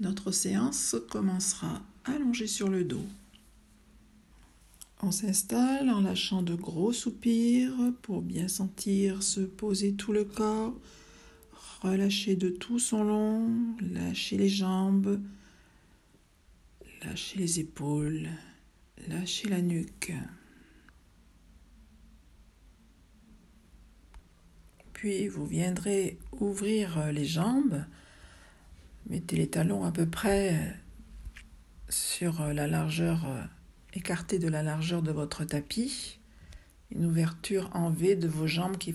Notre séance commencera allongé sur le dos. On s'installe en lâchant de gros soupirs pour bien sentir se poser tout le corps. Relâchez de tout son long, lâchez les jambes, lâchez les épaules, lâchez la nuque. Puis vous viendrez ouvrir les jambes. Mettez les talons à peu près sur la largeur écartée de la largeur de votre tapis. Une ouverture en V de vos jambes qui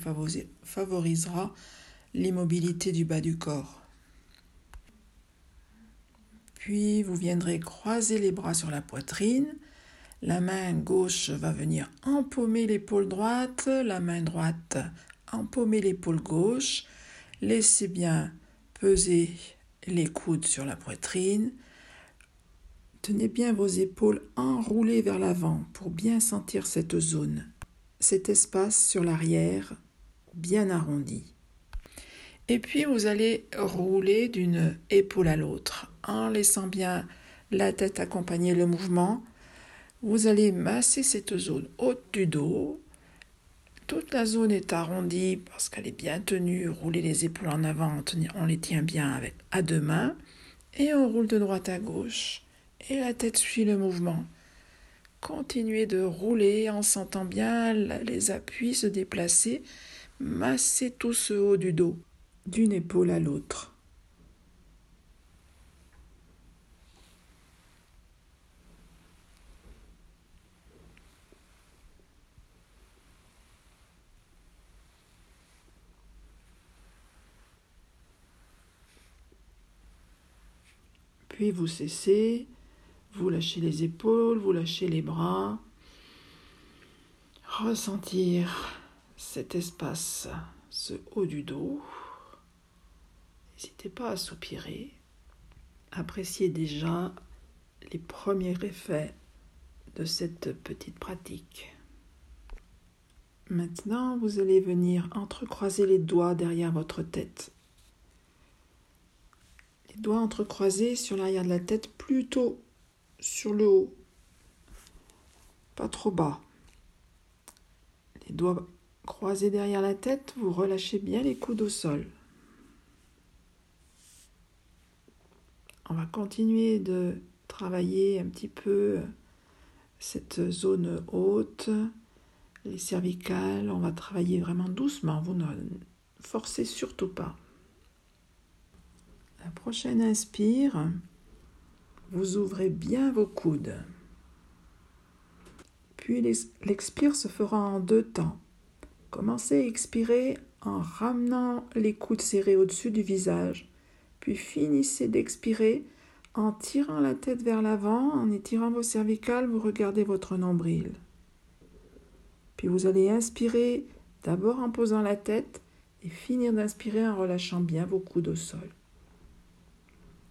favorisera l'immobilité du bas du corps. Puis vous viendrez croiser les bras sur la poitrine. La main gauche va venir empaumer l'épaule droite, la main droite empaumer l'épaule gauche. Laissez bien peser les coudes sur la poitrine. Tenez bien vos épaules enroulées vers l'avant pour bien sentir cette zone, cet espace sur l'arrière bien arrondi. Et puis vous allez rouler d'une épaule à l'autre en laissant bien la tête accompagner le mouvement. Vous allez masser cette zone haute du dos. Toute la zone est arrondie parce qu'elle est bien tenue. Roulez les épaules en avant, on les tient bien avec à deux mains. Et on roule de droite à gauche. Et la tête suit le mouvement. Continuez de rouler en sentant bien les appuis se déplacer. Massez tout ce haut du dos d'une épaule à l'autre. Puis vous cessez, vous lâchez les épaules, vous lâchez les bras. Ressentir cet espace, ce haut du dos. N'hésitez pas à soupirer. Appréciez déjà les premiers effets de cette petite pratique. Maintenant, vous allez venir entrecroiser les doigts derrière votre tête. Les doigts entrecroisés sur l'arrière de la tête, plutôt sur le haut, pas trop bas. Les doigts croisés derrière la tête, vous relâchez bien les coudes au sol. On va continuer de travailler un petit peu cette zone haute, les cervicales. On va travailler vraiment doucement. Vous ne forcez surtout pas. La prochaine inspire, vous ouvrez bien vos coudes. Puis l'expire se fera en deux temps. Commencez à expirer en ramenant les coudes serrés au-dessus du visage puis finissez d'expirer en tirant la tête vers l'avant, en étirant vos cervicales, vous regardez votre nombril. Puis vous allez inspirer d'abord en posant la tête et finir d'inspirer en relâchant bien vos coudes au sol.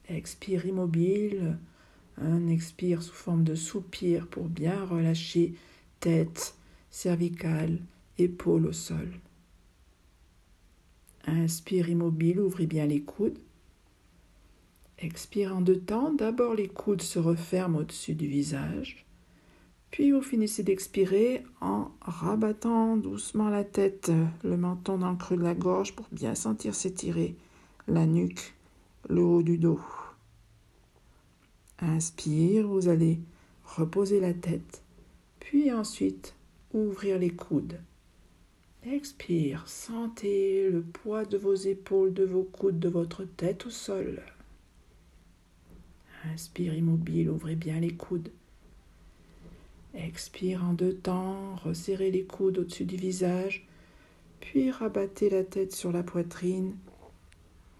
Expire immobile, un expire sous forme de soupir pour bien relâcher tête, cervicale, épaules au sol. Inspire immobile, ouvrez bien les coudes. Expire en deux temps. D'abord, les coudes se referment au-dessus du visage. Puis vous finissez d'expirer en rabattant doucement la tête, le menton dans le creux de la gorge pour bien sentir s'étirer la nuque, le haut du dos. Inspire, vous allez reposer la tête, puis ensuite ouvrir les coudes. Expire, sentez le poids de vos épaules, de vos coudes, de votre tête au sol. Inspire immobile, ouvrez bien les coudes. Expire en deux temps, resserrez les coudes au-dessus du visage, puis rabattez la tête sur la poitrine.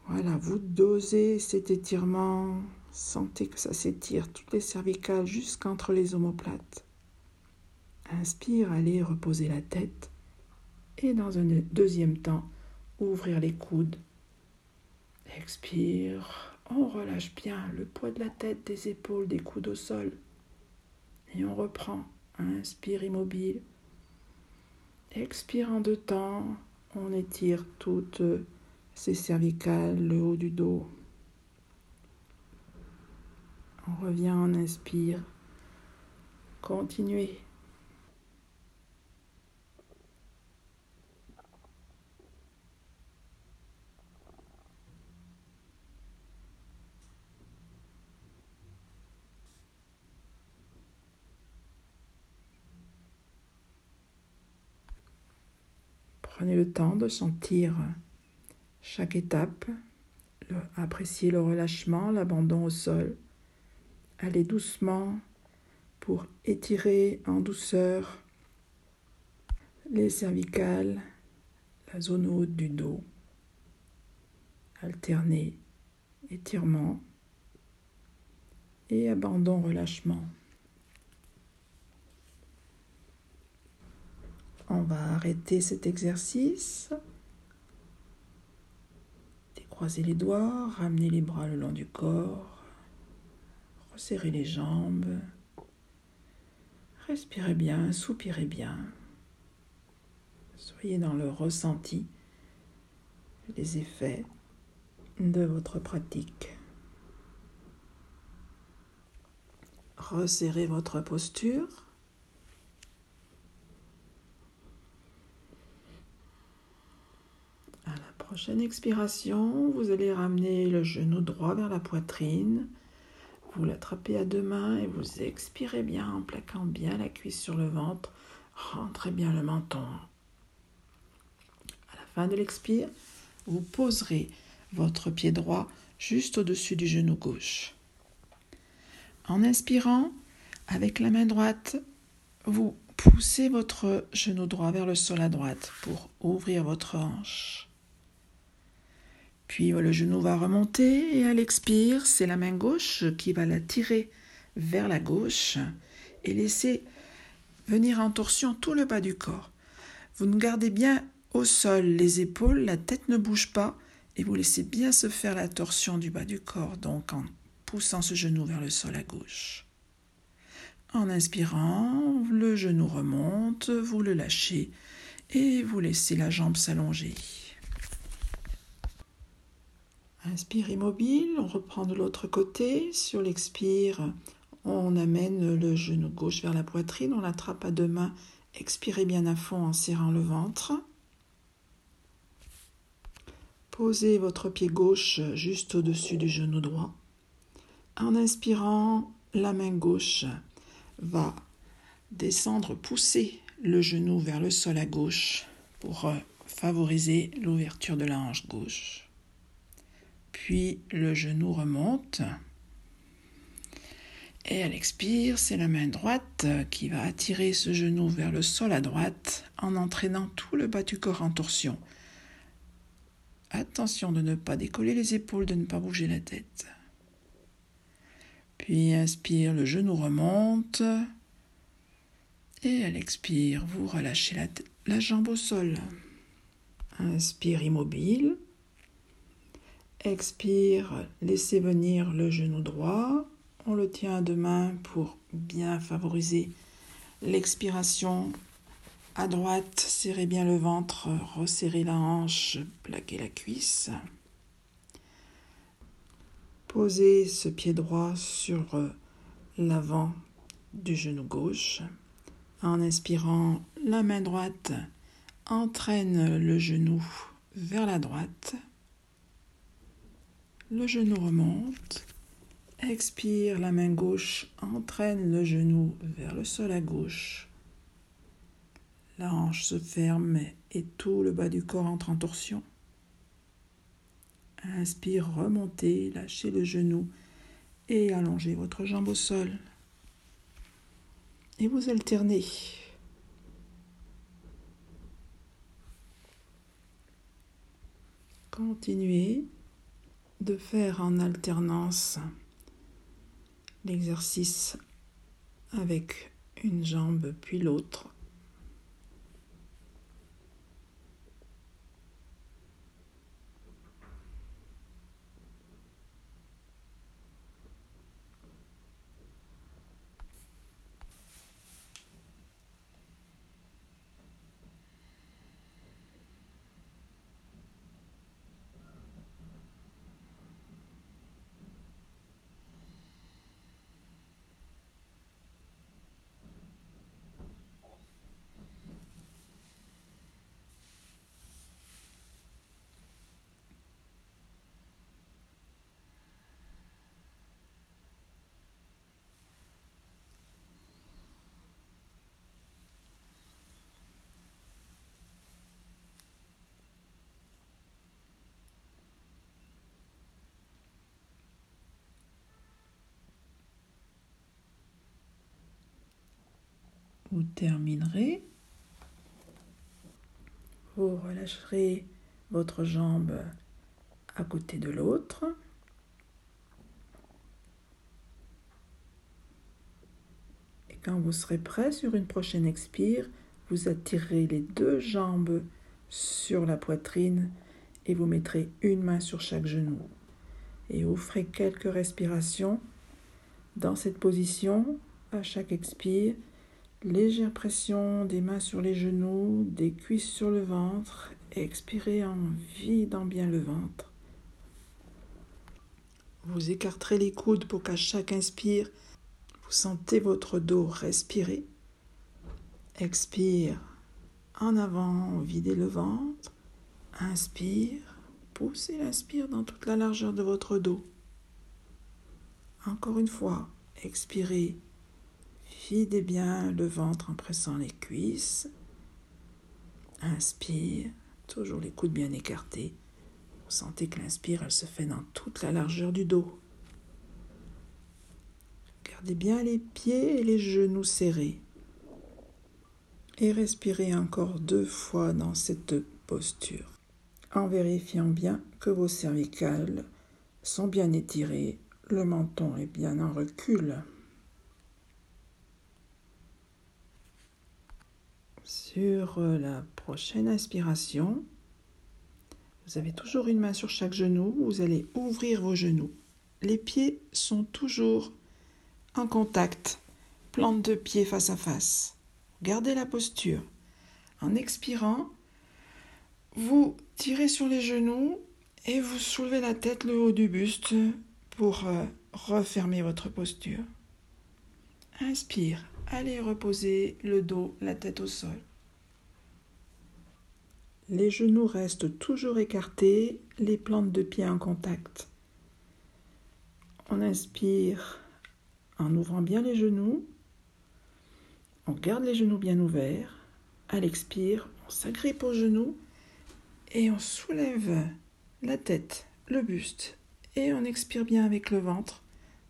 Voilà, vous dosez cet étirement, sentez que ça s'étire toutes les cervicales jusqu'entre les omoplates. Inspire, allez reposer la tête et dans un deuxième temps, ouvrir les coudes. Expire, on relâche bien le poids de la tête, des épaules, des coudes au sol. Et on reprend. Inspire immobile. Expire en deux temps. On étire toutes ces cervicales, le haut du dos. revient, on inspire. Continuez. Prenez le temps de sentir chaque étape, appréciez le relâchement, l'abandon au sol. Allez doucement pour étirer en douceur les cervicales, la zone haute du dos. Alternez étirement et abandon relâchement. On va arrêter cet exercice. Décroisez les doigts, ramenez les bras le long du corps, resserrez les jambes. Respirez bien, soupirez bien. Soyez dans le ressenti, les effets de votre pratique. Resserrez votre posture. À la prochaine expiration, vous allez ramener le genou droit vers la poitrine. Vous l'attrapez à deux mains et vous expirez bien en plaquant bien la cuisse sur le ventre. Rentrez bien le menton. À la fin de l'expire, vous poserez votre pied droit juste au-dessus du genou gauche. En inspirant, avec la main droite, vous poussez votre genou droit vers le sol à droite pour ouvrir votre hanche. Puis le genou va remonter et à l'expire, c'est la main gauche qui va la tirer vers la gauche et laisser venir en torsion tout le bas du corps. Vous nous gardez bien au sol les épaules, la tête ne bouge pas et vous laissez bien se faire la torsion du bas du corps, donc en poussant ce genou vers le sol à gauche. En inspirant, le genou remonte, vous le lâchez et vous laissez la jambe s'allonger. Inspire immobile, on reprend de l'autre côté. Sur l'expire, on amène le genou gauche vers la poitrine, on l'attrape à deux mains. Expirez bien à fond en serrant le ventre. Posez votre pied gauche juste au-dessus du genou droit. En inspirant, la main gauche va descendre, pousser le genou vers le sol à gauche pour favoriser l'ouverture de la hanche gauche. Puis le genou remonte. Et à l'expire, c'est la main droite qui va attirer ce genou vers le sol à droite en entraînant tout le bas du corps en torsion. Attention de ne pas décoller les épaules, de ne pas bouger la tête. Puis inspire, le genou remonte. Et à l'expire, vous relâchez la, la jambe au sol. Inspire immobile. Expire, laissez venir le genou droit. On le tient à deux mains pour bien favoriser l'expiration. À droite, serrez bien le ventre, resserrez la hanche, plaquez la cuisse. Posez ce pied droit sur l'avant du genou gauche. En inspirant, la main droite entraîne le genou vers la droite. Le genou remonte. Expire, la main gauche entraîne le genou vers le sol à gauche. La hanche se ferme et tout le bas du corps entre en torsion. Inspire, remontez, lâchez le genou et allongez votre jambe au sol. Et vous alternez. Continuez de faire en alternance l'exercice avec une jambe puis l'autre. Vous terminerez. Vous relâcherez votre jambe à côté de l'autre. Et quand vous serez prêt sur une prochaine expire, vous attirerez les deux jambes sur la poitrine et vous mettrez une main sur chaque genou. Et vous ferez quelques respirations dans cette position à chaque expire. Légère pression des mains sur les genoux, des cuisses sur le ventre. Expirez en vidant bien le ventre. Vous écarterez les coudes pour qu'à chaque inspire, vous sentez votre dos respirer. Expire en avant, videz le ventre. Inspire, poussez l'inspire dans toute la largeur de votre dos. Encore une fois, expirez, videz bien le ventre en pressant les cuisses. Inspire, toujours les coudes bien écartés. Vous sentez que l'inspire, elle se fait dans toute la largeur du dos. Gardez bien les pieds et les genoux serrés et respirez encore deux fois dans cette posture en vérifiant bien que vos cervicales sont bien étirées, le menton est bien en recul. Sur la prochaine inspiration, vous avez toujours une main sur chaque genou, vous allez ouvrir vos genoux. Les pieds sont toujours en contact, plante de pied face à face. Gardez la posture. En expirant, vous tirez sur les genoux et vous soulevez la tête le haut du buste pour euh, refermer votre posture. Inspire, allez reposer le dos, la tête au sol. Les genoux restent toujours écartés, les plantes de pied en contact. On inspire en ouvrant bien les genoux on garde les genoux bien ouverts. À l'expire, on s'agrippe aux genoux et on soulève la tête, le buste. Et on expire bien avec le ventre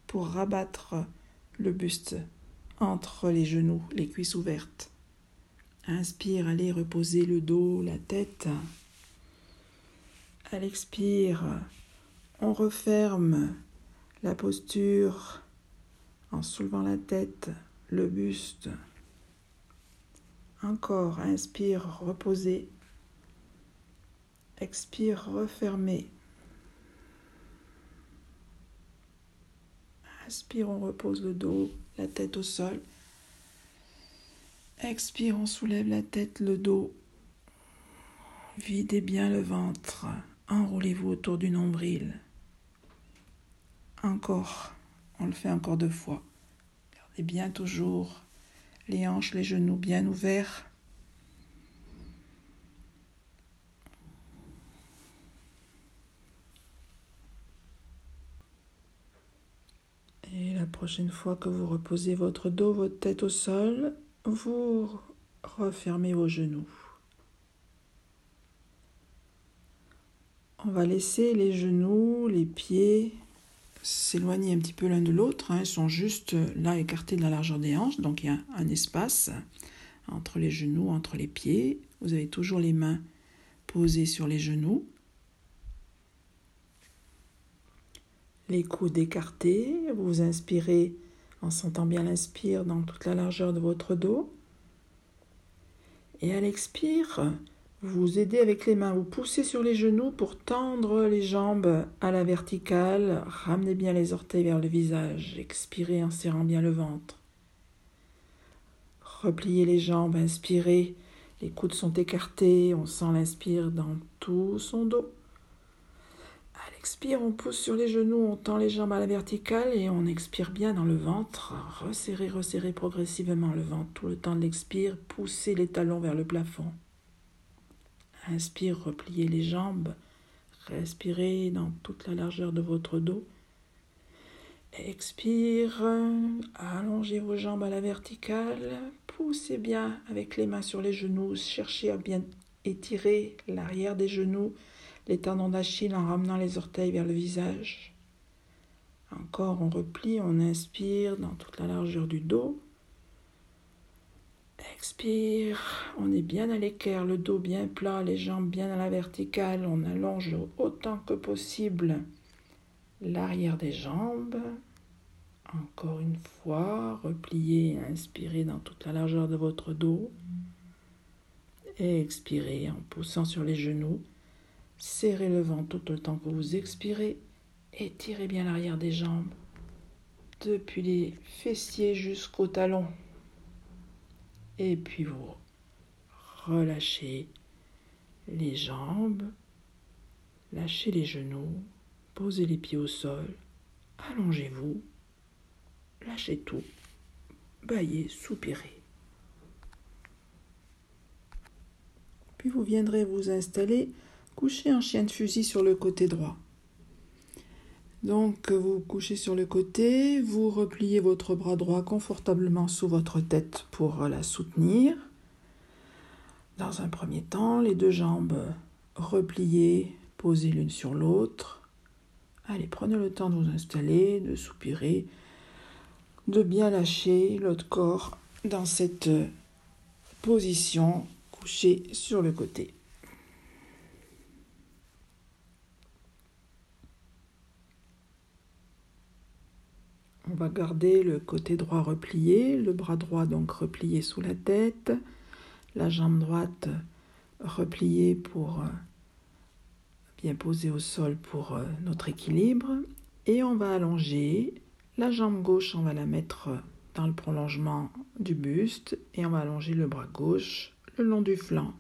pour rabattre le buste entre les genoux, les cuisses ouvertes. Inspire, allez reposer le dos, la tête. À l'expire, on referme la posture en soulevant la tête, le buste. Encore, inspire, reposer. Expire, refermer. Inspire, on repose le dos, la tête au sol. Expire, on soulève la tête, le dos. Videz bien le ventre. Enroulez-vous autour du nombril. Encore. On le fait encore deux fois. Gardez bien toujours les hanches, les genoux bien ouverts. Et la prochaine fois que vous reposez votre dos, votre tête au sol, vous refermez vos genoux. On va laisser les genoux, les pieds s'éloigner un petit peu l'un de l'autre. Hein. Ils sont juste là écartés de la largeur des hanches, donc il y a un espace entre les genoux, entre les pieds. Vous avez toujours les mains posées sur les genoux. Les coudes écartés. Vous inspirez en sentant bien l'inspire dans toute la largeur de votre dos. Et à l'expire, vous aidez avec les mains, vous poussez sur les genoux pour tendre les jambes à la verticale, ramenez bien les orteils vers le visage, expirez en serrant bien le ventre. Repliez les jambes, inspirez, les coudes sont écartés, on sent l'inspire dans tout son dos. À l'expire, on pousse sur les genoux, on tend les jambes à la verticale et on expire bien dans le ventre. Resserrez, resserrez progressivement le ventre tout le temps de l'expire, poussez les talons vers le plafond. Inspire, repliez les jambes. Respirez dans toute la largeur de votre dos. Expire, allongez vos jambes à la verticale. Poussez bien avec les mains sur les genoux. Cherchez à bien étirer l'arrière des genoux, les tendons d'Achille en ramenant les orteils vers le visage. Encore, on replie, on inspire dans toute la largeur du dos. Expire. On est bien à l'équerre, le dos bien plat, les jambes bien à la verticale. On allonge autant que possible l'arrière des jambes. Encore une fois, repliez, inspirez dans toute la largeur de votre dos. Et expirez en poussant sur les genoux. Serrez le ventre tout le temps que vous expirez. Étirez bien l'arrière des jambes. Depuis les fessiers jusqu'au talon. Et puis vous relâchez les jambes. Lâchez les genoux. Posez les pieds au sol. Allongez-vous. Lâchez tout. Baillez, soupirez. Puis vous viendrez vous installer couché en chien de fusil sur le côté droit. Donc vous couchez sur le côté, vous repliez votre bras droit confortablement sous votre tête pour la soutenir. Dans un premier temps, les deux jambes repliées, posées l'une sur l'autre. Allez, prenez le temps de vous installer, de soupirer, de bien lâcher l'autre corps dans cette position couché sur le côté. On va garder le côté droit replié, le bras droit donc replié sous la tête, la jambe droite repliée pour euh, bien poser au sol pour euh, notre équilibre et on va allonger la jambe gauche, on va la mettre dans le prolongement du buste et on va allonger le bras gauche le long du flanc.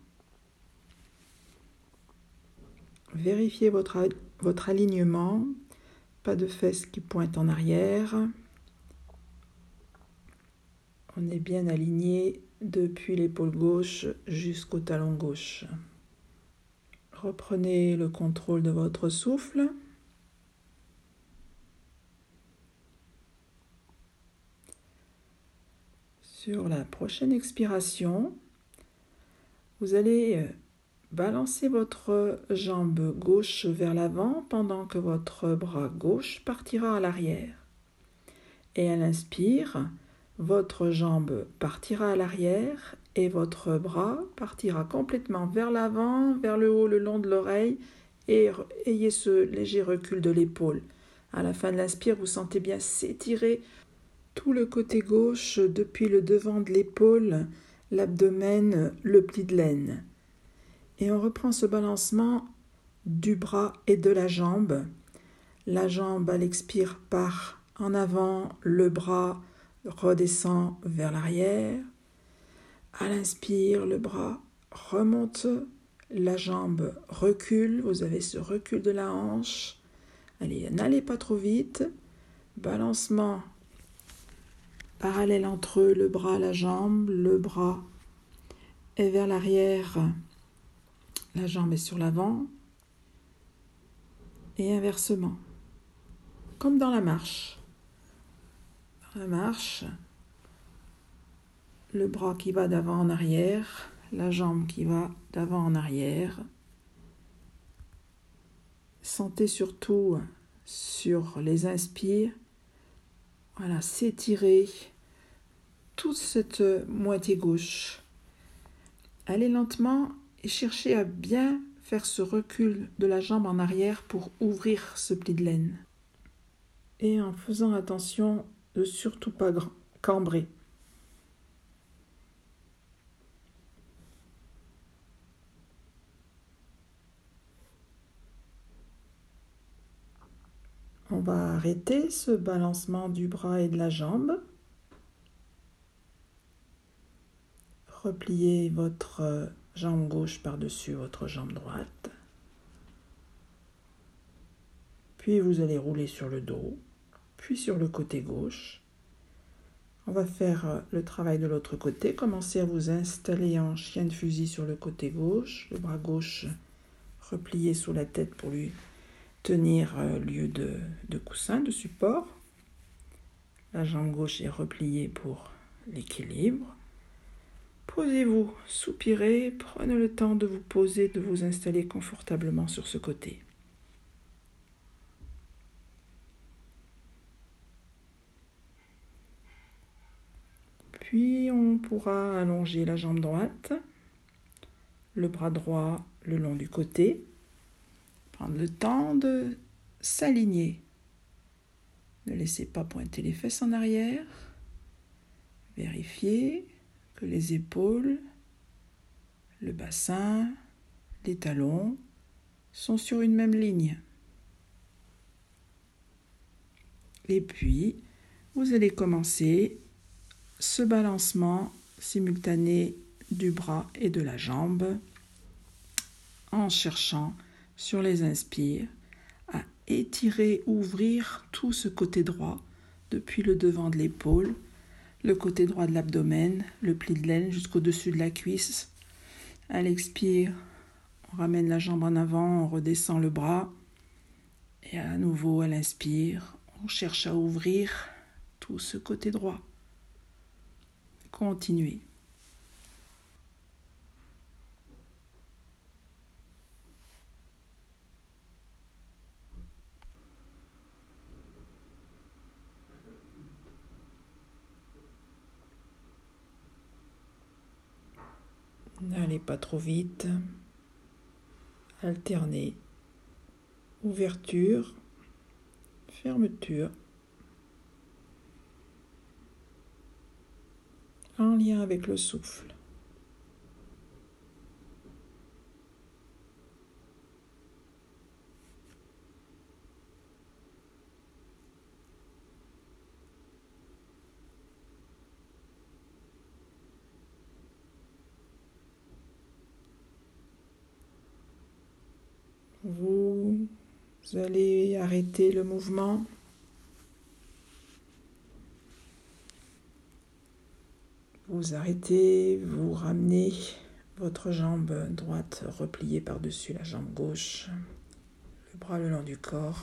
Vérifiez votre, votre alignement, pas de fesses qui pointent en arrière. On est bien aligné depuis l'épaule gauche jusqu'au talon gauche. Reprenez le contrôle de votre souffle. Sur la prochaine expiration, vous allez euh, balancer votre jambe gauche vers l'avant pendant que votre bras gauche partira à l'arrière. Et à l'inspire, votre jambe partira à l'arrière et votre bras partira complètement vers l'avant, vers le haut, le long de l'oreille et ayez ce léger recul de l'épaule. À la fin de l'inspire, vous sentez bien s'étirer tout le côté gauche depuis le devant de l'épaule, l'abdomen, le pli de laine. Et on reprend ce balancement du bras et de la jambe. La jambe à l'expire part en avant, le bras redescend vers l'arrière. À l'inspire, le bras remonte, la jambe recule, vous avez ce recul de la hanche. Allez, n'allez pas trop vite. Balancement parallèle entre le bras, la jambe, le bras est vers l'arrière, la jambe est sur l'avant, et inversement, comme dans la marche. Marche, le bras qui va d'avant en arrière, la jambe qui va d'avant en arrière. Sentez surtout sur les inspires, voilà, s'étirer toute cette moitié gauche. Allez lentement et cherchez à bien faire ce recul de la jambe en arrière pour ouvrir ce pli de laine. Et en faisant attention surtout pas cambrer. On va arrêter ce balancement du bras et de la jambe. Repliez votre jambe gauche par-dessus votre jambe droite. Puis vous allez rouler sur le dos, puis sur le côté gauche. On va faire le travail de l'autre côté. Commencez à vous installer en chien de fusil sur le côté gauche, le bras gauche replié sous la tête pour lui tenir euh, lieu de, de coussin, de support. La jambe gauche est repliée pour l'équilibre. Posez-vous, soupirez, prenez le temps de vous poser, de vous installer confortablement sur ce côté. On pourra allonger la jambe droite, le bras droit le long du côté, prendre le temps de s'aligner. Ne laissez pas pointer les fesses en arrière. Vérifiez que les épaules, le bassin, les talons sont sur une même ligne. Et puis, vous allez commencer ce balancement simultané du bras et de la jambe en cherchant sur les inspires à étirer, ouvrir tout ce côté droit depuis le devant de l'épaule, le côté droit de l'abdomen, le pli de laine jusqu'au-dessus de la cuisse. À l'expire, on ramène la jambe en avant, on redescend le bras. Et à nouveau, à l'inspire, on cherche à ouvrir tout ce côté droit. Continuez. N'allez pas trop vite. Alternez. Ouverture, fermeture. En lien avec le souffle. Vous allez arrêter le mouvement. Arrêtez, vous ramenez votre jambe droite repliée par-dessus la jambe gauche, le bras le long du corps.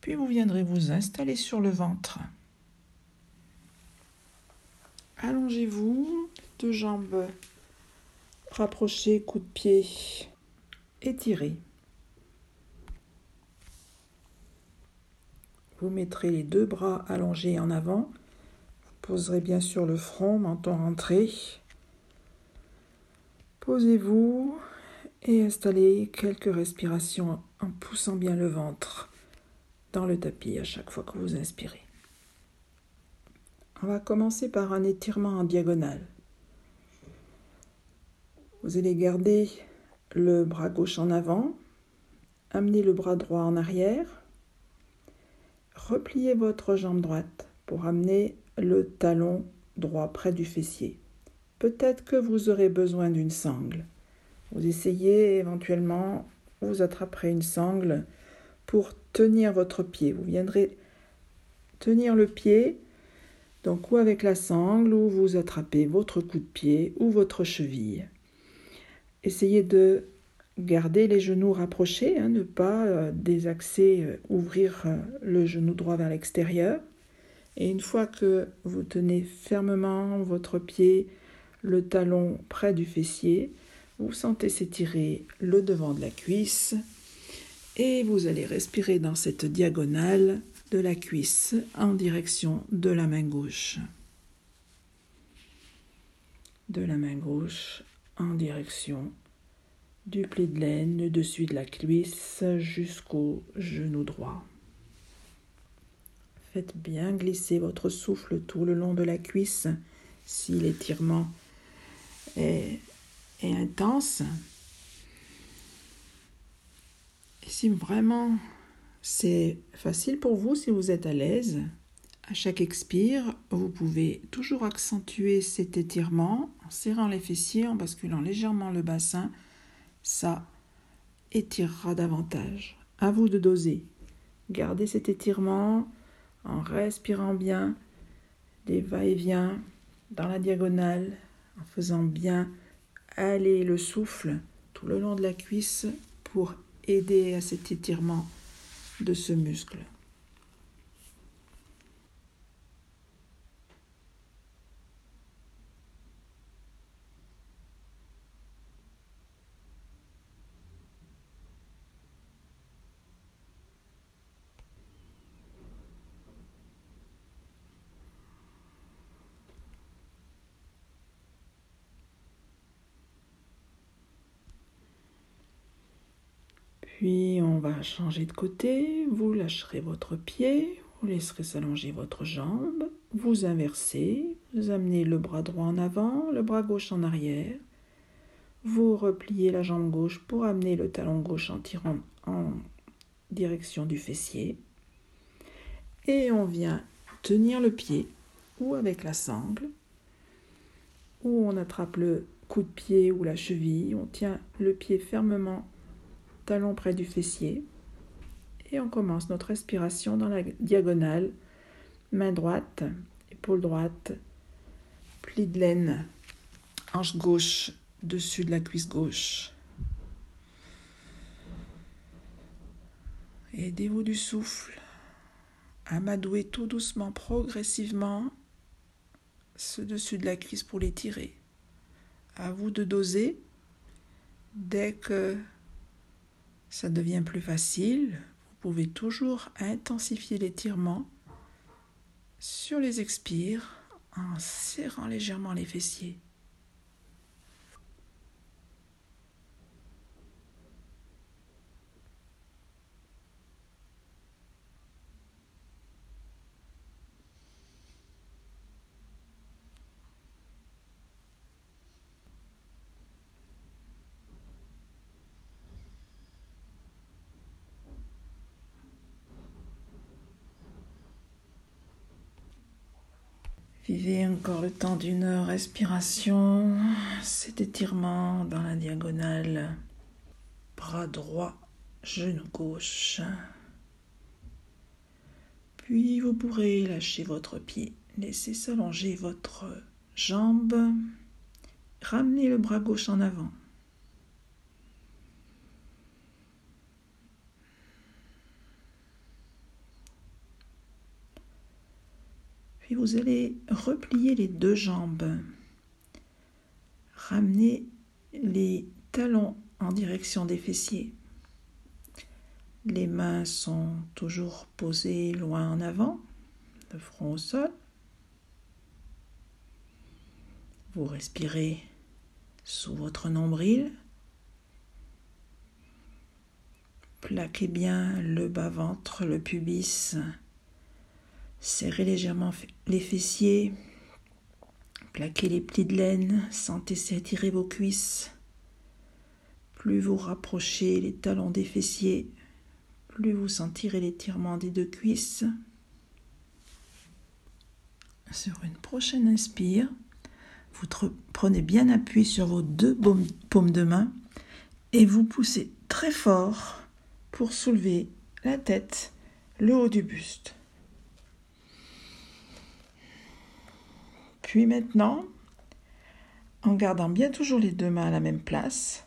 Puis vous viendrez vous installer sur le ventre. Allongez-vous, deux jambes rapprochées, coup de pied étiré. Vous mettrez les deux bras allongés en avant. Vous poserez bien sûr le front, menton rentré. Posez-vous et installez quelques respirations en poussant bien le ventre dans le tapis à chaque fois que vous inspirez. On va commencer par un étirement en diagonale. Vous allez garder le bras gauche en avant, amener le bras droit en arrière, repliez votre jambe droite pour amener le talon droit près du fessier. Peut-être que vous aurez besoin d'une sangle. Vous essayez éventuellement, vous attraperez une sangle pour tenir votre pied. Vous viendrez tenir le pied donc ou avec la sangle ou vous attrapez votre coup de pied ou votre cheville. Essayez de garder les genoux rapprochés, hein, ne pas euh, désaxer, euh, ouvrir euh, le genou droit vers l'extérieur. Et une fois que vous tenez fermement votre pied, le talon près du fessier, vous sentez s'étirer le devant de la cuisse et vous allez respirer dans cette diagonale de la cuisse en direction de la main gauche. De la main gauche en direction du pli de laine dessus de la cuisse jusqu'au genou droit. Faites bien glisser votre souffle tout le long de la cuisse si l'étirement est, est intense. Et si vraiment c'est facile pour vous si vous êtes à l'aise. À chaque expire, vous pouvez toujours accentuer cet étirement en serrant les fessiers, en basculant légèrement le bassin. Ça étirera davantage. À vous de doser. Gardez cet étirement en respirant bien des va-et-vient dans la diagonale, en faisant bien aller le souffle tout le long de la cuisse pour aider à cet étirement de ce muscle. Puis on va changer de côté, vous lâcherez votre pied, vous laisserez s'allonger votre jambe, vous inversez, vous amenez le bras droit en avant, le bras gauche en arrière, vous repliez la jambe gauche pour amener le talon gauche en tirant en direction du fessier. Et on vient tenir le pied ou avec la sangle, ou on attrape le coup de pied ou la cheville, on tient le pied fermement, près du fessier, et on commence notre respiration dans la diagonale, main droite, épaule droite, pli de laine, hanche gauche dessus de la cuisse gauche. Aidez-vous du souffle à m'adouer tout doucement, progressivement, ce dessus de la cuisse pour l'étirer. À vous de doser. Dès que ça devient plus facile, vous pouvez toujours intensifier l'étirement sur les expires en serrant légèrement les fessiers. Vivez encore le temps d'une respiration, cet étirement dans la diagonale, bras droit, genou gauche. Puis vous pourrez lâcher votre pied, laisser s'allonger votre jambe, ramener le bras gauche en avant. Vous allez replier les deux jambes. Ramener les talons en direction des fessiers. Les mains sont toujours posées loin en avant, le front au sol. Vous respirez sous votre nombril. Plaquez bien le bas-ventre, le pubis Serrez légèrement les fessiers. Plaquez les plis de laine. Sentez s'étirer vos cuisses. Plus vous rapprochez les talons des fessiers, plus vous sentirez l'étirement des deux cuisses. Sur une prochaine inspire, vous prenez bien appui sur vos deux paumes de main et vous poussez très fort pour soulever la tête, le haut du buste. Puis maintenant, en gardant bien toujours les deux mains à la même place,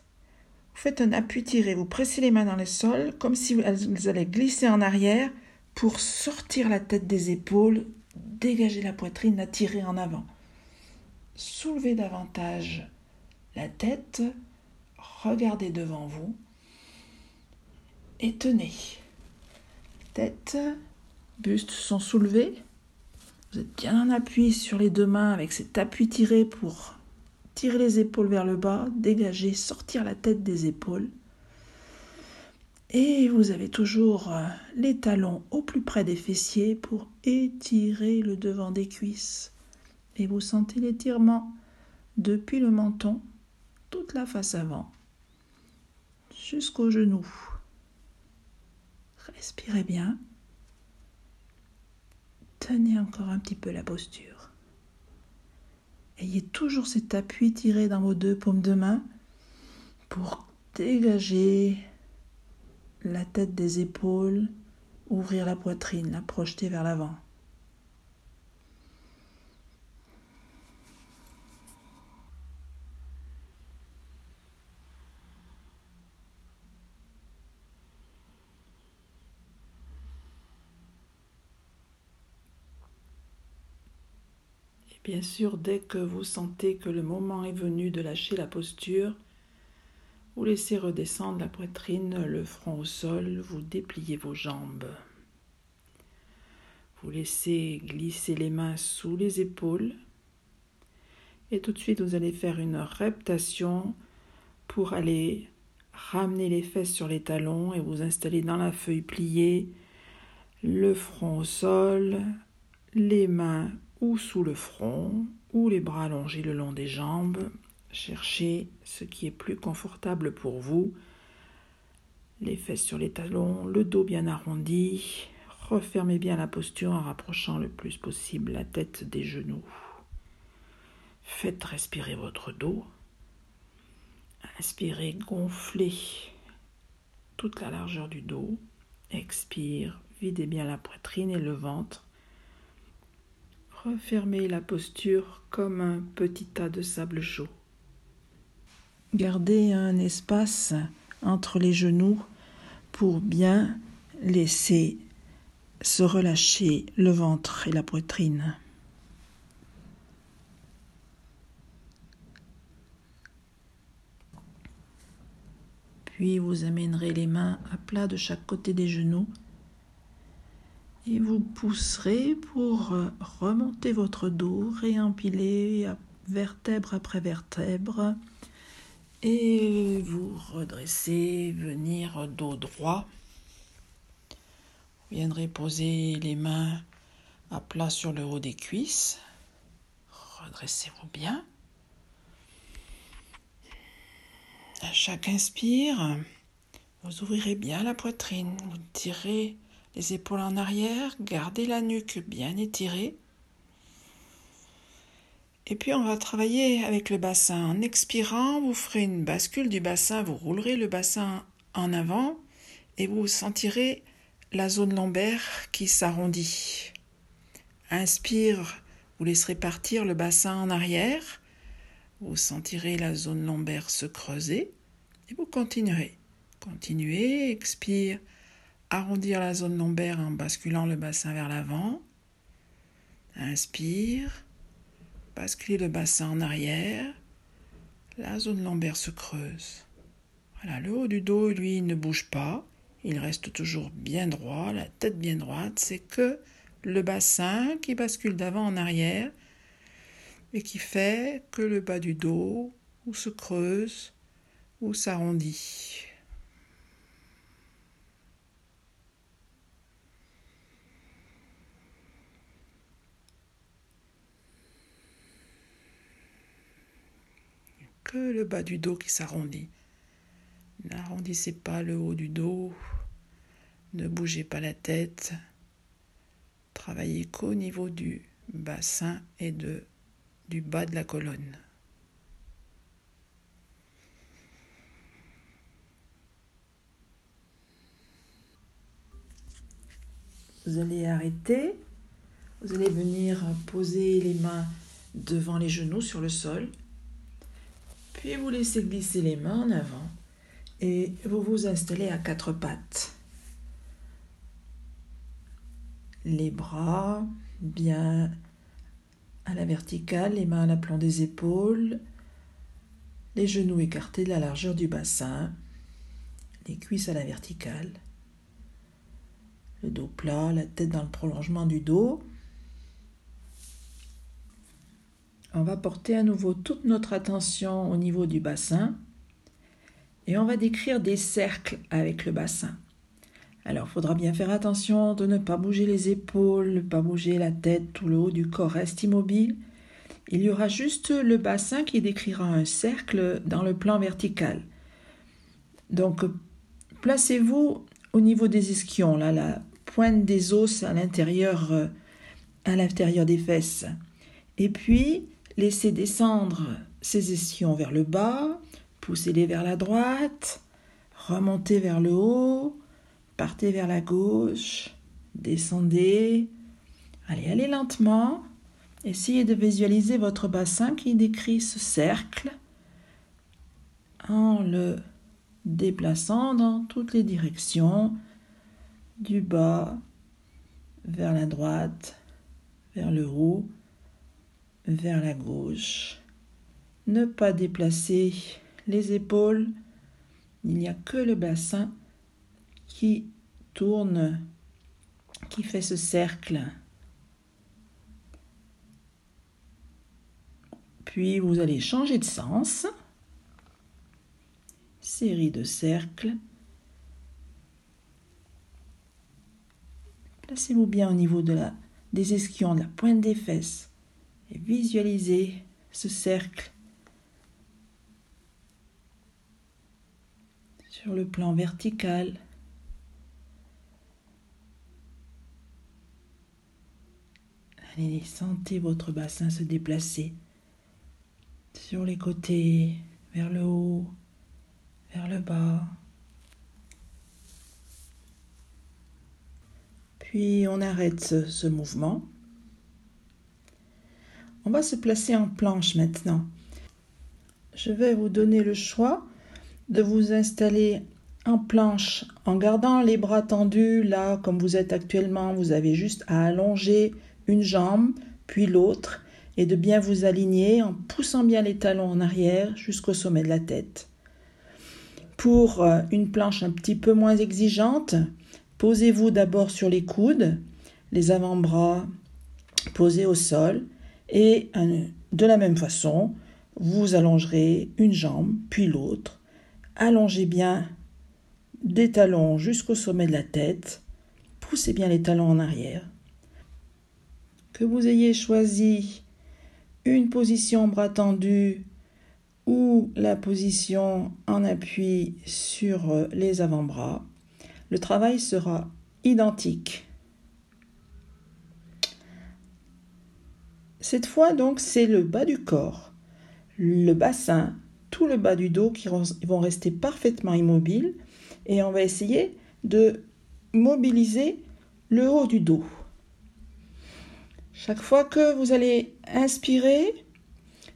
vous faites un appui tiré, vous pressez les mains dans le sol comme si elles allaient glisser en arrière pour sortir la tête des épaules, dégager la poitrine, la tirer en avant. Soulevez davantage la tête, regardez devant vous et tenez. Tête, buste sont soulevés, vous êtes bien en appui sur les deux mains avec cet appui tiré pour tirer les épaules vers le bas, dégager, sortir la tête des épaules. Et vous avez toujours euh, les talons au plus près des fessiers pour étirer le devant des cuisses. Et vous sentez l'étirement depuis le menton, toute la face avant, jusqu'au genou. Respirez bien. Tenez encore un petit peu la posture. Ayez toujours cet appui tiré dans vos deux paumes de main pour dégager la tête des épaules, ouvrir la poitrine, la projeter vers l'avant. Bien sûr, dès que vous sentez que le moment est venu de lâcher la posture, vous laissez redescendre la poitrine, le front au sol, vous dépliez vos jambes. Vous laissez glisser les mains sous les épaules. Et tout de suite, vous allez faire une reptation pour aller ramenez les fesses sur les talons et vous installez dans la feuille pliée, le front au sol, les mains ou sous le front, ou les bras allongés le long des jambes. Cherchez ce qui est plus confortable pour vous. Les fesses sur les talons, le dos bien arrondi. Refermez bien la posture en rapprochant le plus possible la tête des genoux. Faites respirer votre dos. Inspirez, gonflez toute la largeur du dos. Expire, videz bien la poitrine et le ventre. Refermez la posture comme un petit tas de sable chaud. Gardez un espace entre les genoux pour bien laisser se relâcher le ventre et la poitrine. Puis vous amènerez les mains à plat de chaque côté des genoux et vous pousserez pour euh, remonter votre dos, réempiler vertèbre après vertèbre et vous redressez, venir dos droit. Vous viendrez poser les mains à plat sur le haut des cuisses. Redressez-vous bien. À chaque inspire, vous ouvrirez bien la poitrine, vous tirez les épaules en arrière, gardez la nuque bien étirée. Et puis on va travailler avec le bassin. En expirant, vous ferez une bascule du bassin, vous roulerez le bassin en avant et vous sentirez la zone lombaire qui s'arrondit. Inspire, vous laisserez partir le bassin en arrière. Vous sentirez la zone lombaire se creuser et vous continuerez. Continuez, expire, arrondir la zone lombaire en basculant le bassin vers l'avant. Inspire, basculez le bassin en arrière. La zone lombaire se creuse. Voilà, le haut du dos, lui, ne bouge pas. Il reste toujours bien droit, la tête bien droite. C'est que le bassin qui bascule d'avant en arrière et qui fait que le bas du dos ou se creuse ou s'arrondit. Le bas du dos qui s'arrondit. N'arrondissez pas le haut du dos, ne bougez pas la tête, travaillez qu'au niveau du bassin et de, du bas de la colonne. Vous allez arrêter, vous allez venir poser les mains devant les genoux sur le sol puis vous laissez glisser les mains en avant et vous vous installez à quatre pattes. Les bras bien à la verticale, les mains à l'aplomb des épaules, les genoux écartés de la largeur du bassin, les cuisses à la verticale, le dos plat, la tête dans le prolongement du dos. On va porter à nouveau toute notre attention au niveau du bassin et on va décrire des cercles avec le bassin. Alors, il faudra bien faire attention de ne pas bouger les épaules, pas bouger la tête, tout le haut du corps reste immobile. Il y aura juste le bassin qui décrira un cercle dans le plan vertical. Donc, placez-vous au niveau des ischions, là, la pointe des os à l'intérieur, euh, à l'intérieur des fesses. Et puis, Laissez descendre ces ischions vers le bas, poussez-les vers la droite, remontez vers le haut, partez vers la gauche, descendez. Allez, allez lentement. Essayez de visualiser votre bassin qui décrit ce cercle en le déplaçant dans toutes les directions, du bas vers la droite, vers le haut, vers la gauche. Ne pas déplacer les épaules. Il n'y a que le bassin qui tourne, qui fait ce cercle. Puis vous allez changer de sens. série de cercles. Placez-vous bien au niveau de la, des ischions, de la pointe des fesses visualisez ce cercle sur le plan vertical. Allez, sentez votre bassin se déplacer sur les côtés, vers le haut, vers le bas. Puis on arrête ce, mouvement. On va se placer en planche maintenant. Je vais vous donner le choix de vous installer en planche en gardant les bras tendus là comme vous êtes actuellement. Vous avez juste à allonger une jambe puis l'autre et de bien vous aligner en poussant bien les talons en arrière jusqu'au sommet de la tête. Pour euh, une planche un petit peu moins exigeante, posez-vous d'abord sur les coudes, les avant-bras posés au sol et euh, de la même façon, vous allongerez une jambe puis l'autre. Allongez bien des talons jusqu'au sommet de la tête. Poussez bien les talons en arrière. Que vous ayez choisi une position bras tendu ou la position en appui sur les avant-bras, le travail sera identique. Cette fois donc c'est le bas du corps, le bassin, tout le bas du dos qui vont rester parfaitement immobiles et on va essayer de mobiliser le haut du dos. Chaque fois que vous allez inspirer,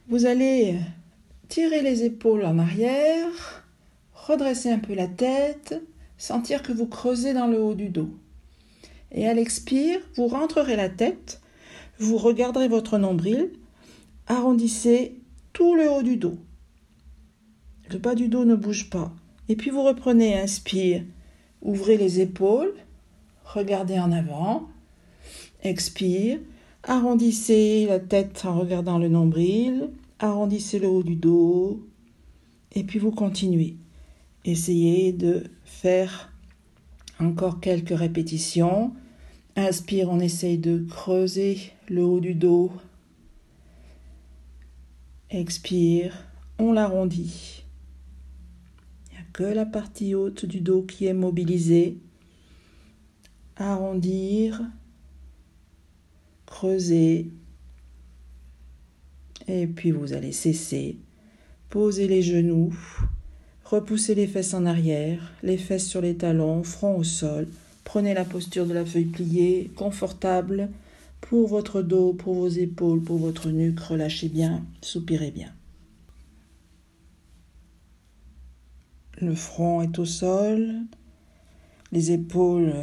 vous allez tirer les épaules en arrière, redresser un peu la tête, sentir que vous creusez dans le haut du dos. Et à l'expire, vous rentrerez la tête, vous regarderez votre nombril, arrondissez tout le haut du dos. Le bas du dos ne bouge pas. Et puis vous reprenez, inspire, ouvrez les épaules, regardez en avant, expire, Arrondissez la tête en regardant le nombril, arrondissez le haut du dos, et puis vous continuez. Essayez de faire encore quelques répétitions. Inspire, on essaye de creuser le haut du dos. Expire, on l'arrondit. Il n'y a que la partie haute du dos qui est mobilisée. Arrondir, creusez. Et puis vous allez cesser. Posez les genoux. Repoussez les fesses en arrière, les fesses sur les talons, front au sol. Prenez la posture de la feuille pliée, confortable, pour votre dos, pour vos épaules, pour votre nuque. Relâchez bien, soupirez bien. Le front est au sol, les épaules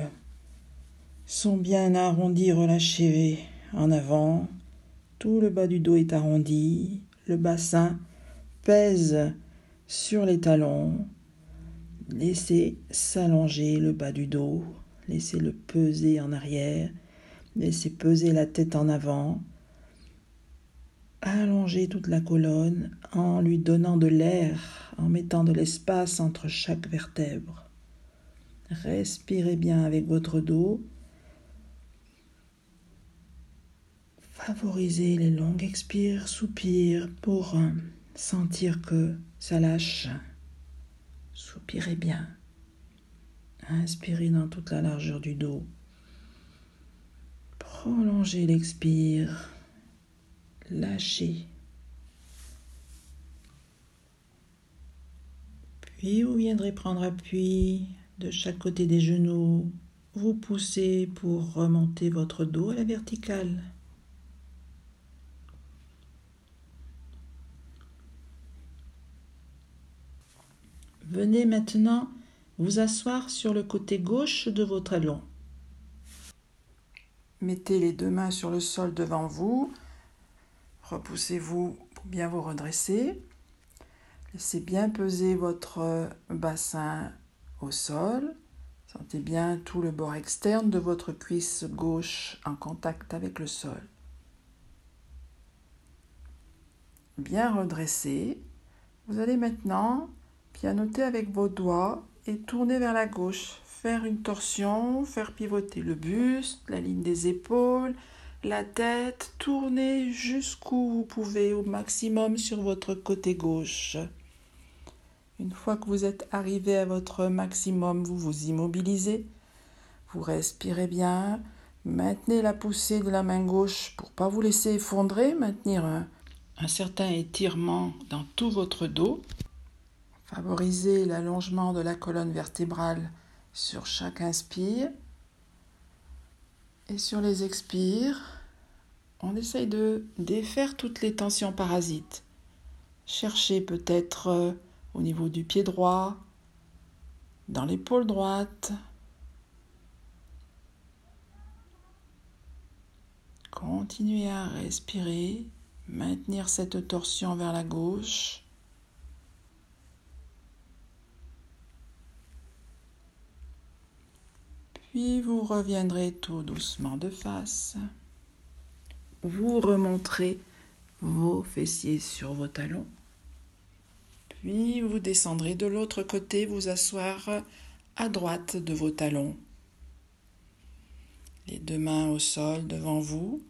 sont bien arrondies, relâchées en avant, tout le bas du dos est arrondi, le bassin pèse sur les talons. Laissez s'allonger le bas du dos, laissez-le peser en arrière, laissez peser la tête en avant. Allongez toute la colonne en lui donnant de l'air, en mettant de l'espace entre chaque vertèbre. Respirez bien avec votre dos Favorisez les longues expires, soupirs pour sentir que ça lâche. Soupirez bien. Inspirez dans toute la largeur du dos. Prolongez l'expire. Lâchez. Puis vous viendrez prendre appui de chaque côté des genoux. Vous poussez pour remonter votre dos à la verticale. Venez maintenant vous asseoir sur le côté gauche de votre talon. Mettez les deux mains sur le sol devant vous. Repoussez-vous pour bien vous redresser. Laissez bien peser votre bassin au sol. Sentez bien tout le bord externe de votre cuisse gauche en contact avec le sol. Bien redressé. Vous allez maintenant Pianotez avec vos doigts et tournez vers la gauche. Faire une torsion, faire pivoter le buste, la ligne des épaules, la tête, tournez jusqu'où vous pouvez au maximum sur votre côté gauche. Une fois que vous êtes arrivé à votre maximum, vous vous immobilisez, vous respirez bien, maintenez la poussée de la main gauche pour pas vous laisser effondrer, maintenir un, un certain étirement dans tout votre dos. Favorisez l'allongement de la colonne vertébrale sur chaque inspire. Et sur les expires, on essaye de défaire toutes les tensions parasites. Cherchez peut-être euh, au niveau du pied droit, dans l'épaule droite. Continuez à respirer, maintenir cette torsion vers la gauche. Puis vous reviendrez tout doucement de face. Vous remonterez vos fessiers sur vos talons. Puis vous descendrez de l'autre côté, vous asseoir à droite de vos talons. Les deux mains au sol devant vous.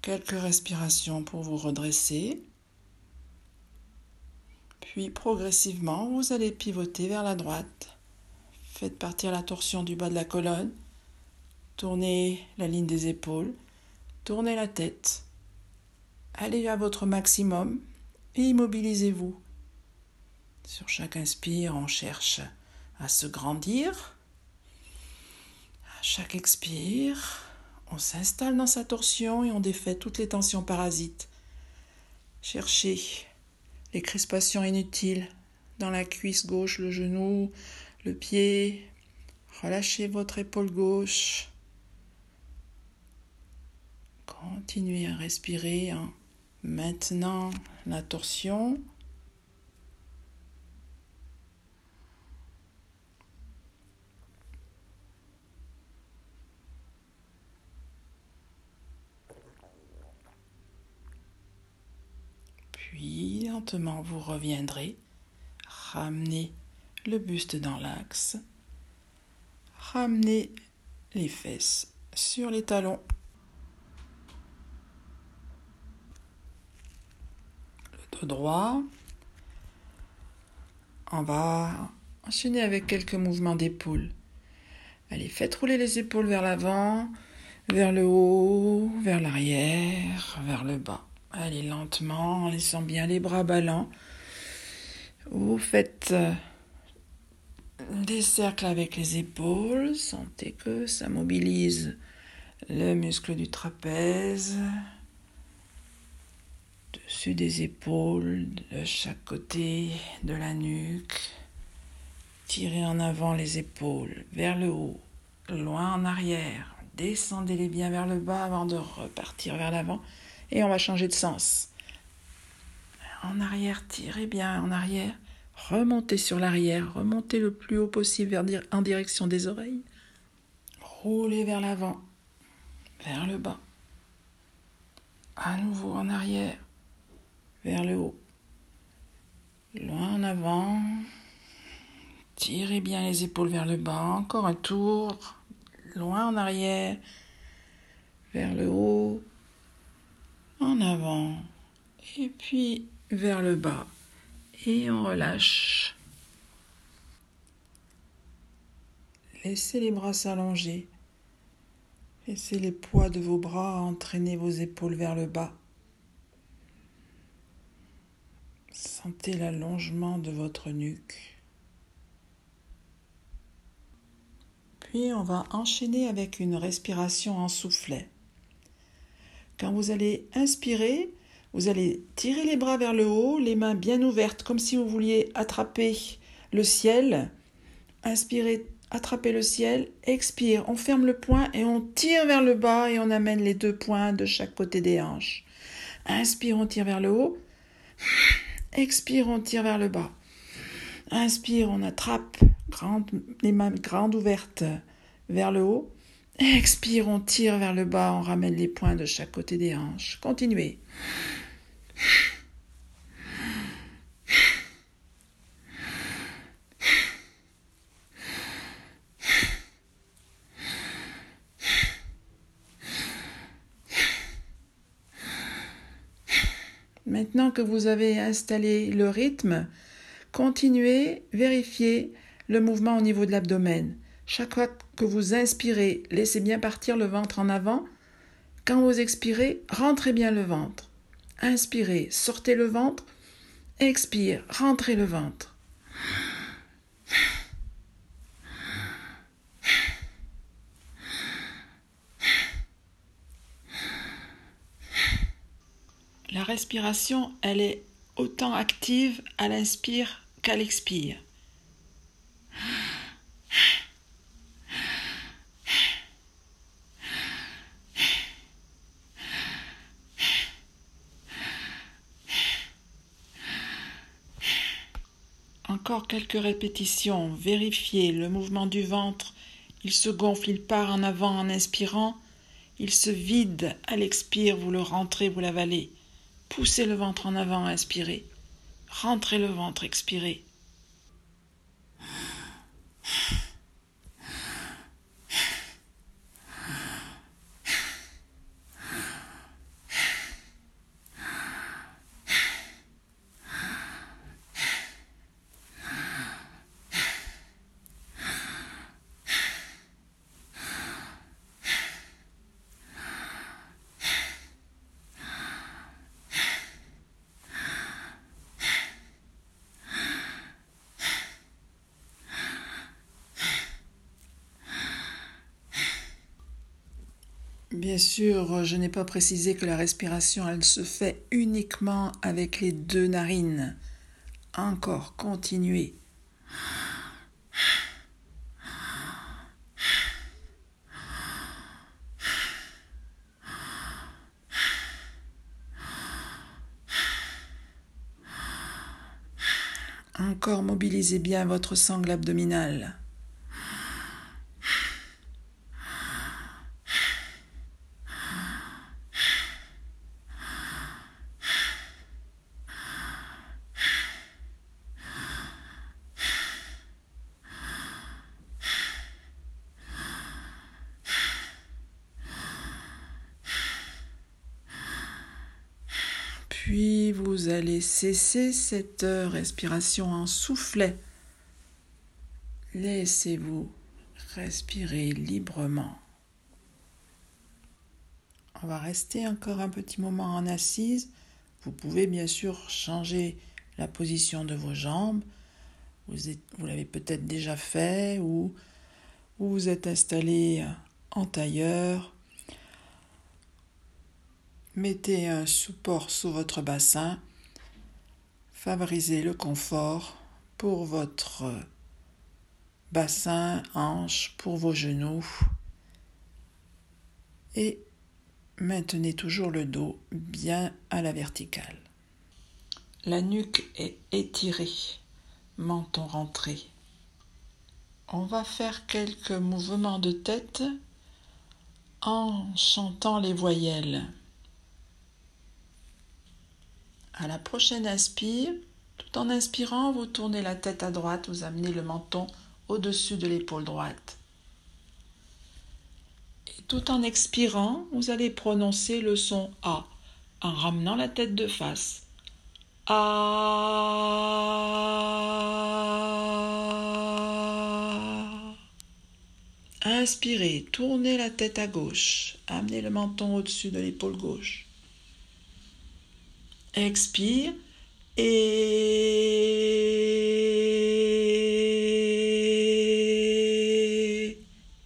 Quelques respirations pour vous redresser. Puis progressivement, vous allez pivoter vers la droite. Faites partir la torsion du bas de la colonne. Tournez la ligne des épaules. Tournez la tête. Allez à votre maximum et immobilisez-vous. Sur chaque inspire, on cherche à se grandir. À chaque expire, on s'installe dans sa torsion et on défait toutes les tensions parasites. Cherchez les crispations inutiles dans la cuisse gauche, le genou, le pied. Relâchez votre épaule gauche. Continuez à respirer en maintenant la torsion. Puis lentement vous reviendrez, ramenez le buste dans l'axe. Ramenez les fesses sur les talons. Le dos droit. On va enchaîner avec quelques mouvements d'épaule. Allez, faites rouler les épaules vers l'avant, vers le haut, vers l'arrière, vers le bas. Allez lentement, en laissant bien les bras ballants. Vous faites euh, des cercles avec les épaules, sentez que ça mobilise le muscle du trapèze, dessus des épaules, de chaque côté de la nuque. Tirez en avant les épaules vers le haut, loin en arrière. Descendez-les bien vers le bas avant de repartir vers l'avant. Et on va changer de sens. En arrière, tirez bien en arrière. Remontez sur l'arrière, remontez le plus haut possible vers, en direction des oreilles. Roulez vers l'avant, vers le bas. À nouveau en arrière, vers le haut. Loin en avant. Tirez bien les épaules vers le bas. Encore un tour. Loin en arrière. Vers le haut. En avant. Et puis vers le bas et on relâche. Laissez les bras s'allonger. Laissez les poids de vos bras entraîner vos épaules vers le bas. Sentez l'allongement de votre nuque. Puis on va enchaîner avec une respiration en soufflet. Quand vous allez inspirer, vous allez tirer les bras vers le haut, les mains bien ouvertes, comme si vous vouliez attraper le ciel. Inspirez, attrapez le ciel. Expire, on ferme le poing et on tire vers le bas et on amène les deux poings de chaque côté des hanches. Inspire, on tire vers le haut. Expire, on tire vers le bas. Inspire, on attrape les mains grandes ouvertes vers le haut. Expire, on tire vers le bas, on ramène les poings de chaque côté des hanches. Continuez. Maintenant que vous avez installé le rythme, continuez, vérifiez le mouvement au niveau de l'abdomen. Chaque fois que vous inspirez, laissez bien partir le ventre en avant. Quand vous expirez, rentrez bien le ventre. Inspirez, sortez le ventre. Expire, rentrez le ventre. La respiration, elle est autant active à l'inspire qu'à l'expire. Encore quelques répétitions. Vérifiez le mouvement du ventre. Il se gonfle, il part en avant en inspirant. Il se vide à l'expire, vous le rentrez, vous l'avalez. Poussez le ventre en avant, inspirez. Rentrez le ventre, expirez. Bien sûr, je n'ai pas précisé que la respiration, elle se fait uniquement avec les deux narines. Encore, continuez. Encore, mobilisez bien votre sangle abdominale. Puis vous allez cesser cette respiration en soufflet. Laissez-vous respirer librement. On va rester encore un petit moment en assise. Vous pouvez bien sûr changer la position de vos jambes. Vous, vous l'avez peut-être déjà fait ou vous vous êtes installé en tailleur Mettez un support sous votre bassin. Favorisez le confort pour votre bassin, hanche, pour vos genoux. Et maintenez toujours le dos bien à la verticale. La nuque est étirée, menton rentré. On va faire quelques mouvements de tête en chantant les voyelles. À la prochaine inspire, tout en inspirant, vous tournez la tête à droite, vous amenez le menton au-dessus de l'épaule droite. Et tout en expirant, vous allez prononcer le son A en ramenant la tête de face. A. Inspirez, tournez la tête à gauche, amenez le menton au-dessus de l'épaule gauche. Expire et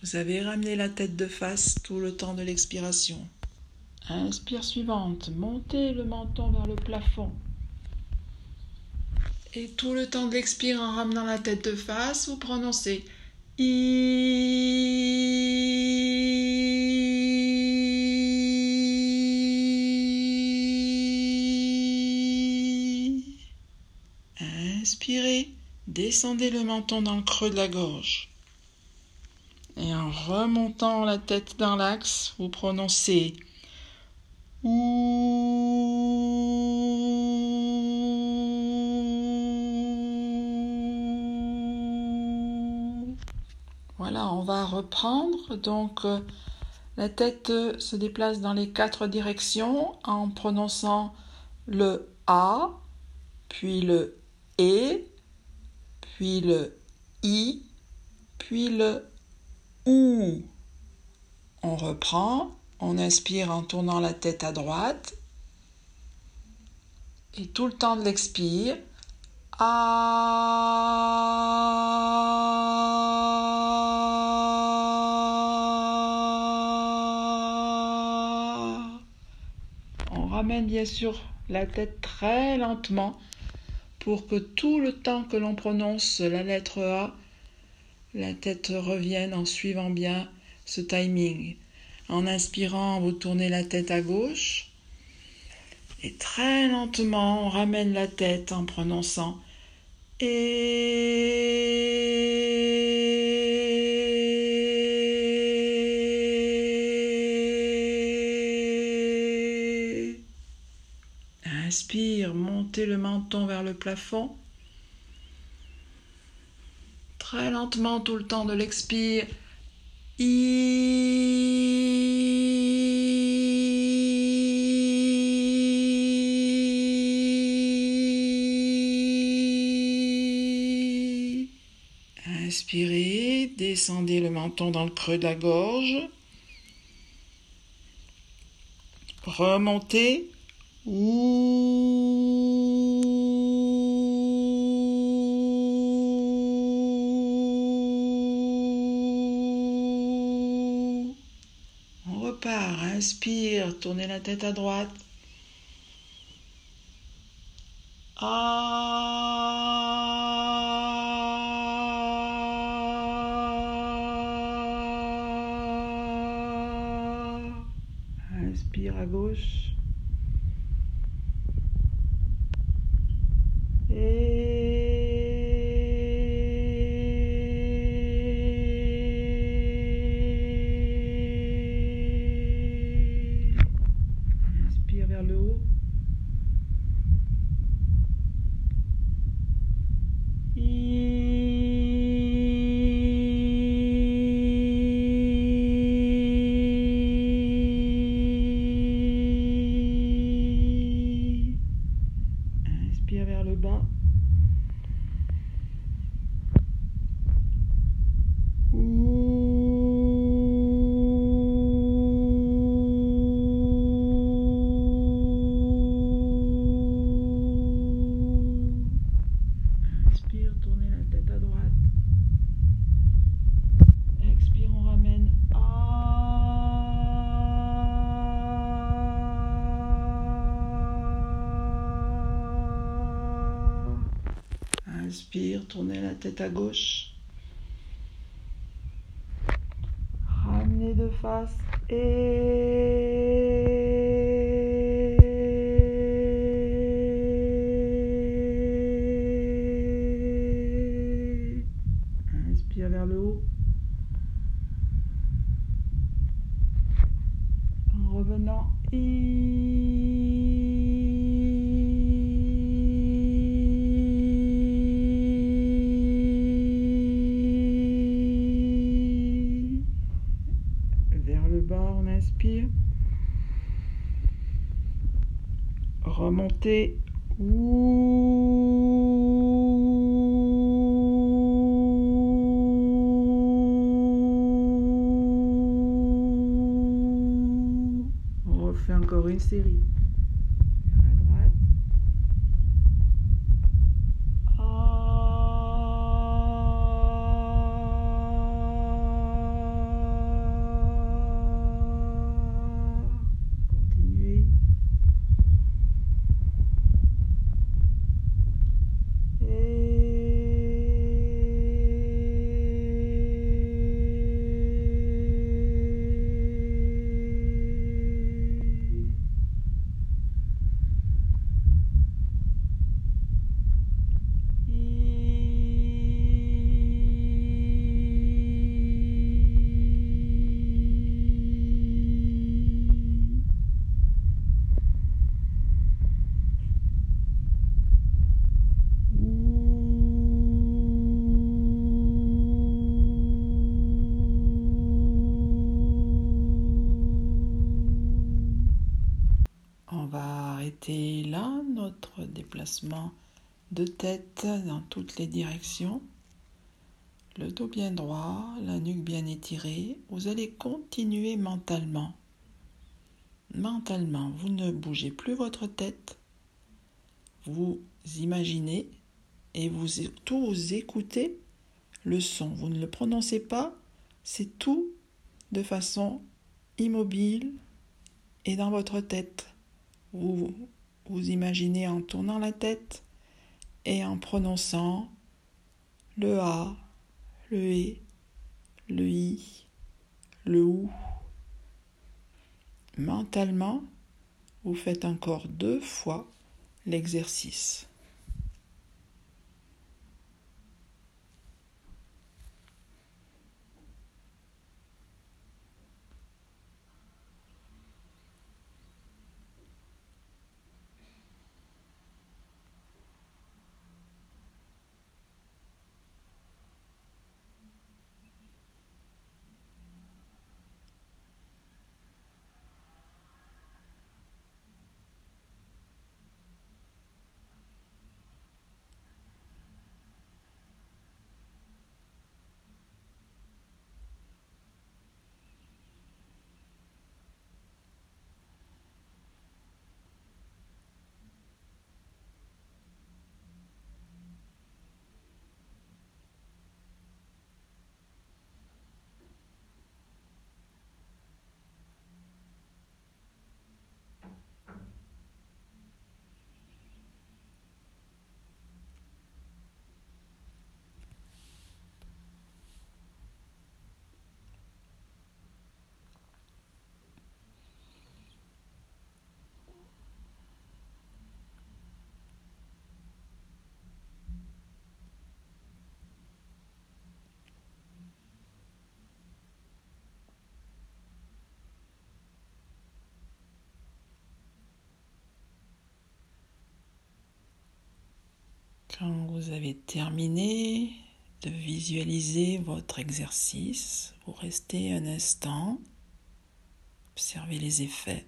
vous avez ramené la tête de face tout le temps de l'expiration. Inspire suivante, montez le menton vers le plafond. Et tout le temps d'expire en ramenant la tête de face, vous prononcez I. Inspirez, descendez le menton dans le creux de la gorge. Et en remontant la tête dans l'axe, vous prononcez Voilà, on va reprendre. Donc, euh, la tête se déplace dans les quatre directions en prononçant le A, puis le E, puis le I, puis le OU. On reprend, on inspire en tournant la tête à droite. Et tout le temps de l'expire. On ramène bien sûr la tête très lentement pour que tout le temps que l'on prononce la lettre A, la tête revienne en suivant bien ce timing. En inspirant, vous tournez la tête à gauche. Et très lentement, on ramène la tête en prononçant et Le menton vers le plafond. Très lentement tout le temps de l'expire. Inspirez, descendez le menton dans le creux de la gorge. Remontez. On repart, inspire, tournez la tête à droite. À gauche. Inspire. Remontez. On refait encore une série. Les directions. Le dos bien droit, la nuque bien étirée. Vous allez continuer mentalement. Mentalement, vous ne bougez plus votre tête. Vous imaginez et vous tous écoutez le son. Vous ne le prononcez pas, c'est tout de façon immobile et dans votre tête. Vous vous imaginez en tournant la tête et en prononçant le A, le E, le I, le OU. Mentalement, vous faites encore deux fois l'exercice. Quand vous avez terminé de visualiser votre exercice, vous restez un instant, observez les effets.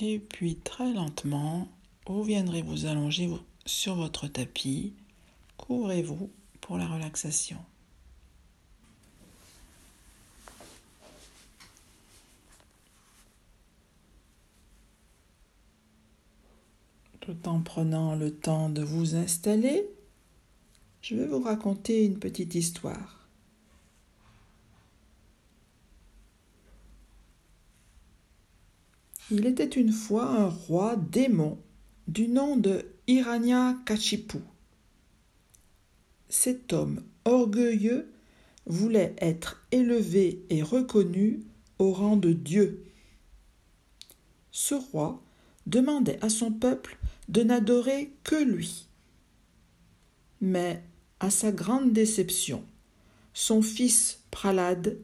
Et puis très lentement, vous viendrez vous allonger sur votre tapis, couvrez-vous pour la relaxation. Tout en prenant le temps de vous installer, je vais vous raconter une petite histoire. Il était une fois un roi démon du nom de Kachipu. Cet homme orgueilleux voulait être élevé et reconnu au rang de Dieu. Ce roi demandait à son peuple de n'adorer que lui. Mais, à sa grande déception, son fils Pralad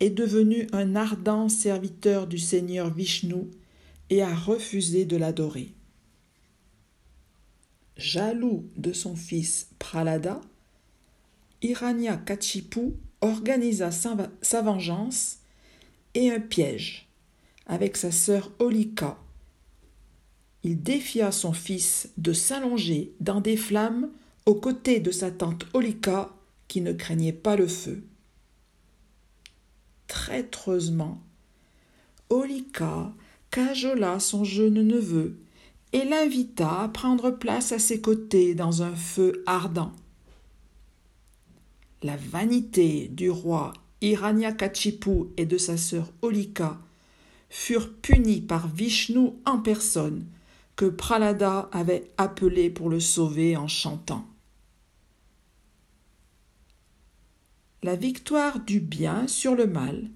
est devenu un ardent serviteur du Seigneur Vishnu et a refusé de l'adorer. Jaloux de son fils Pralada, Kachipu organisa sa vengeance et un piège avec sa sœur Olika il défia son fils de s'allonger dans des flammes aux côtés de sa tante Olika qui ne craignait pas le feu. Traîtreusement, Olika cajola son jeune neveu et l'invita à prendre place à ses côtés dans un feu ardent. La vanité du roi Hiranyakachipu et de sa sœur Olika furent punies par Vishnu en personne que Pralada avait appelé pour le sauver en chantant. La victoire du bien sur le mal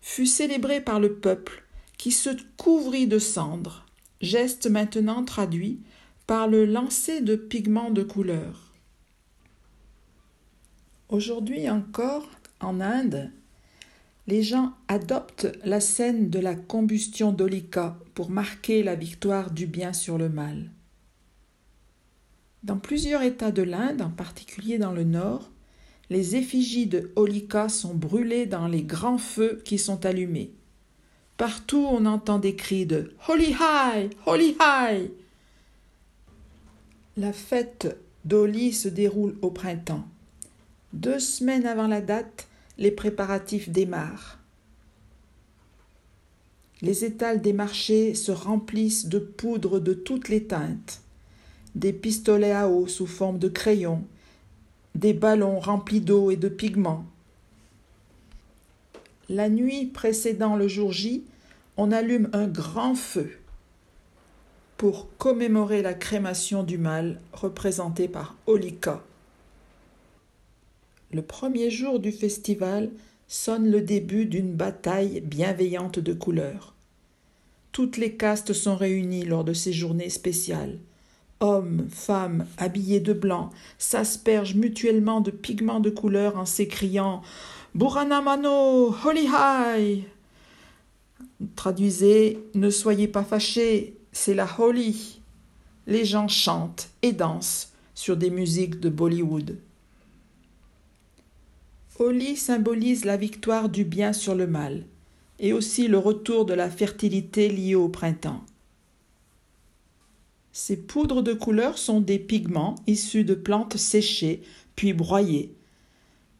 fut célébrée par le peuple qui se couvrit de cendres, geste maintenant traduit par le lancer de pigments de couleur. Aujourd'hui encore, en Inde, les gens adoptent la scène de la combustion d'Olika pour marquer la victoire du bien sur le mal. Dans plusieurs États de l'Inde, en particulier dans le nord, les effigies de Holika sont brûlées dans les grands feux qui sont allumés. Partout on entend des cris de Holy High, Holy High. La fête d'Oli se déroule au printemps. Deux semaines avant la date, les préparatifs démarrent. Les étals des marchés se remplissent de poudre de toutes les teintes, des pistolets à eau sous forme de crayons, des ballons remplis d'eau et de pigments. La nuit précédant le jour J, on allume un grand feu pour commémorer la crémation du mal représentée par Holika. Le premier jour du festival sonne le début d'une bataille bienveillante de couleurs. Toutes les castes sont réunies lors de ces journées spéciales. Hommes, femmes, habillés de blanc, s'aspergent mutuellement de pigments de couleur en s'écriant Buranamano, Holy High. Traduisez Ne soyez pas fâchés, c'est la Holy. Les gens chantent et dansent sur des musiques de Bollywood. Holi symbolise la victoire du bien sur le mal et aussi le retour de la fertilité liée au printemps. Ces poudres de couleur sont des pigments issus de plantes séchées puis broyées.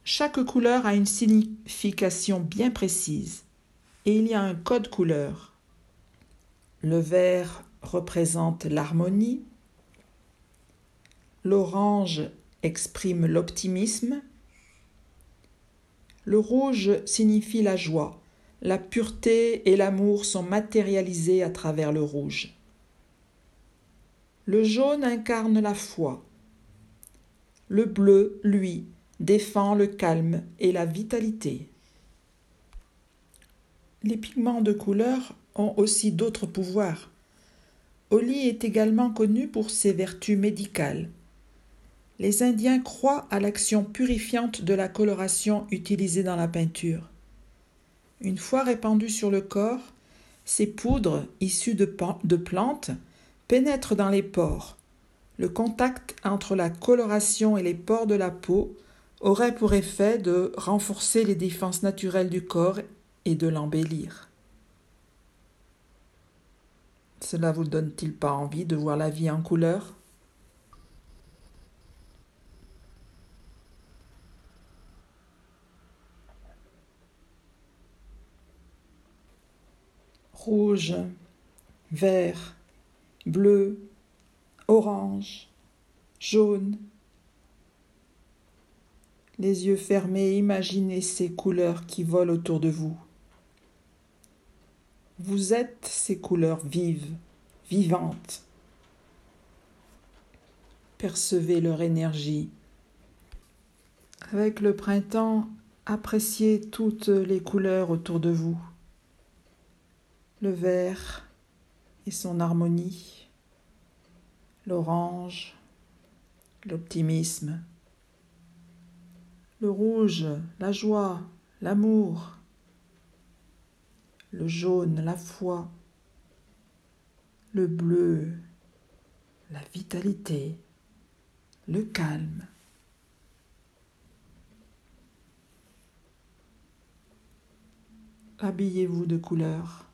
Chaque couleur a une signification bien précise et il y a un code couleur. Le vert représente l'harmonie, l'orange exprime l'optimisme, le rouge signifie la joie. La pureté et l'amour sont matérialisés à travers le rouge. Le jaune incarne la foi. Le bleu, lui, défend le calme et la vitalité. Les pigments de couleur ont aussi d'autres pouvoirs. Oli est également connu pour ses vertus médicales les Indiens croient à l'action purifiante de la coloration utilisée dans la peinture. Une fois répandues sur le corps, ces poudres, issues de, de plantes, pénètrent dans les pores. Le contact entre la coloration et les pores de la peau aurait pour effet de renforcer les défenses naturelles du corps et de l'embellir. Cela vous donne-t-il pas envie de voir la vie en couleur? Rouge, vert, bleu, orange, jaune. Les yeux fermés, imaginez ces couleurs qui volent autour de vous. Vous êtes ces couleurs vives, vivantes. Percevez leur énergie. Avec le printemps, appréciez toutes les couleurs autour de vous le vert et son harmonie, l'orange, l'optimisme, le rouge, la joie, l'amour, le jaune, la foi, le bleu, la vitalité, le calme. Habillez-vous de couleurs.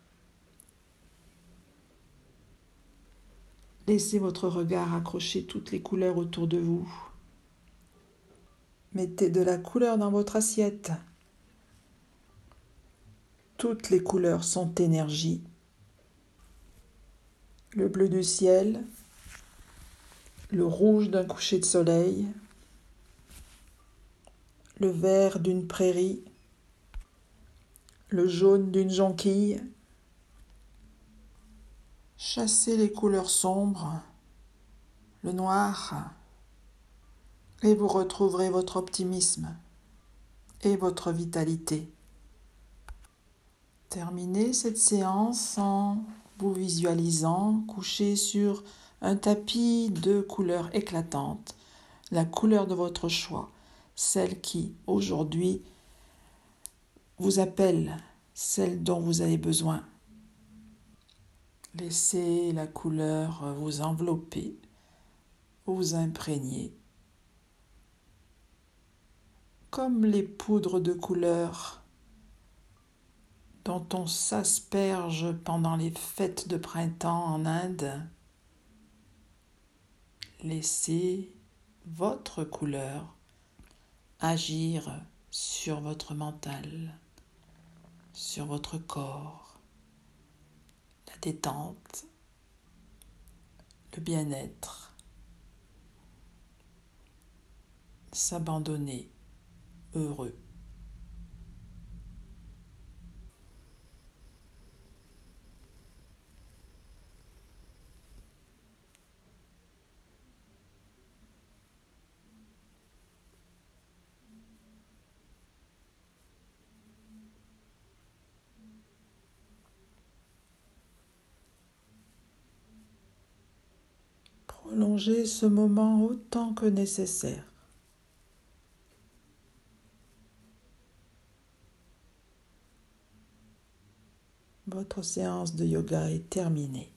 Laissez votre regard accrocher toutes les couleurs autour de vous. Mettez de la couleur dans votre assiette. Toutes les couleurs sont énergie. Le bleu du ciel, le rouge d'un coucher de soleil, le vert d'une prairie, le jaune d'une jonquille, Chassez les couleurs sombres, le noir, et vous retrouverez votre optimisme et votre vitalité. Terminez cette séance en vous visualisant couché sur un tapis de couleurs éclatantes, la couleur de votre choix, celle qui aujourd'hui vous appelle, celle dont vous avez besoin. Laissez la couleur vous envelopper, vous imprégner. comme les poudres de couleur dont on s'asperge pendant les fêtes de printemps en Inde. Laissez votre couleur agir sur votre mental, sur votre corps, détente, le bien-être, s'abandonner heureux. Ce moment autant que nécessaire. Votre séance de yoga est terminée.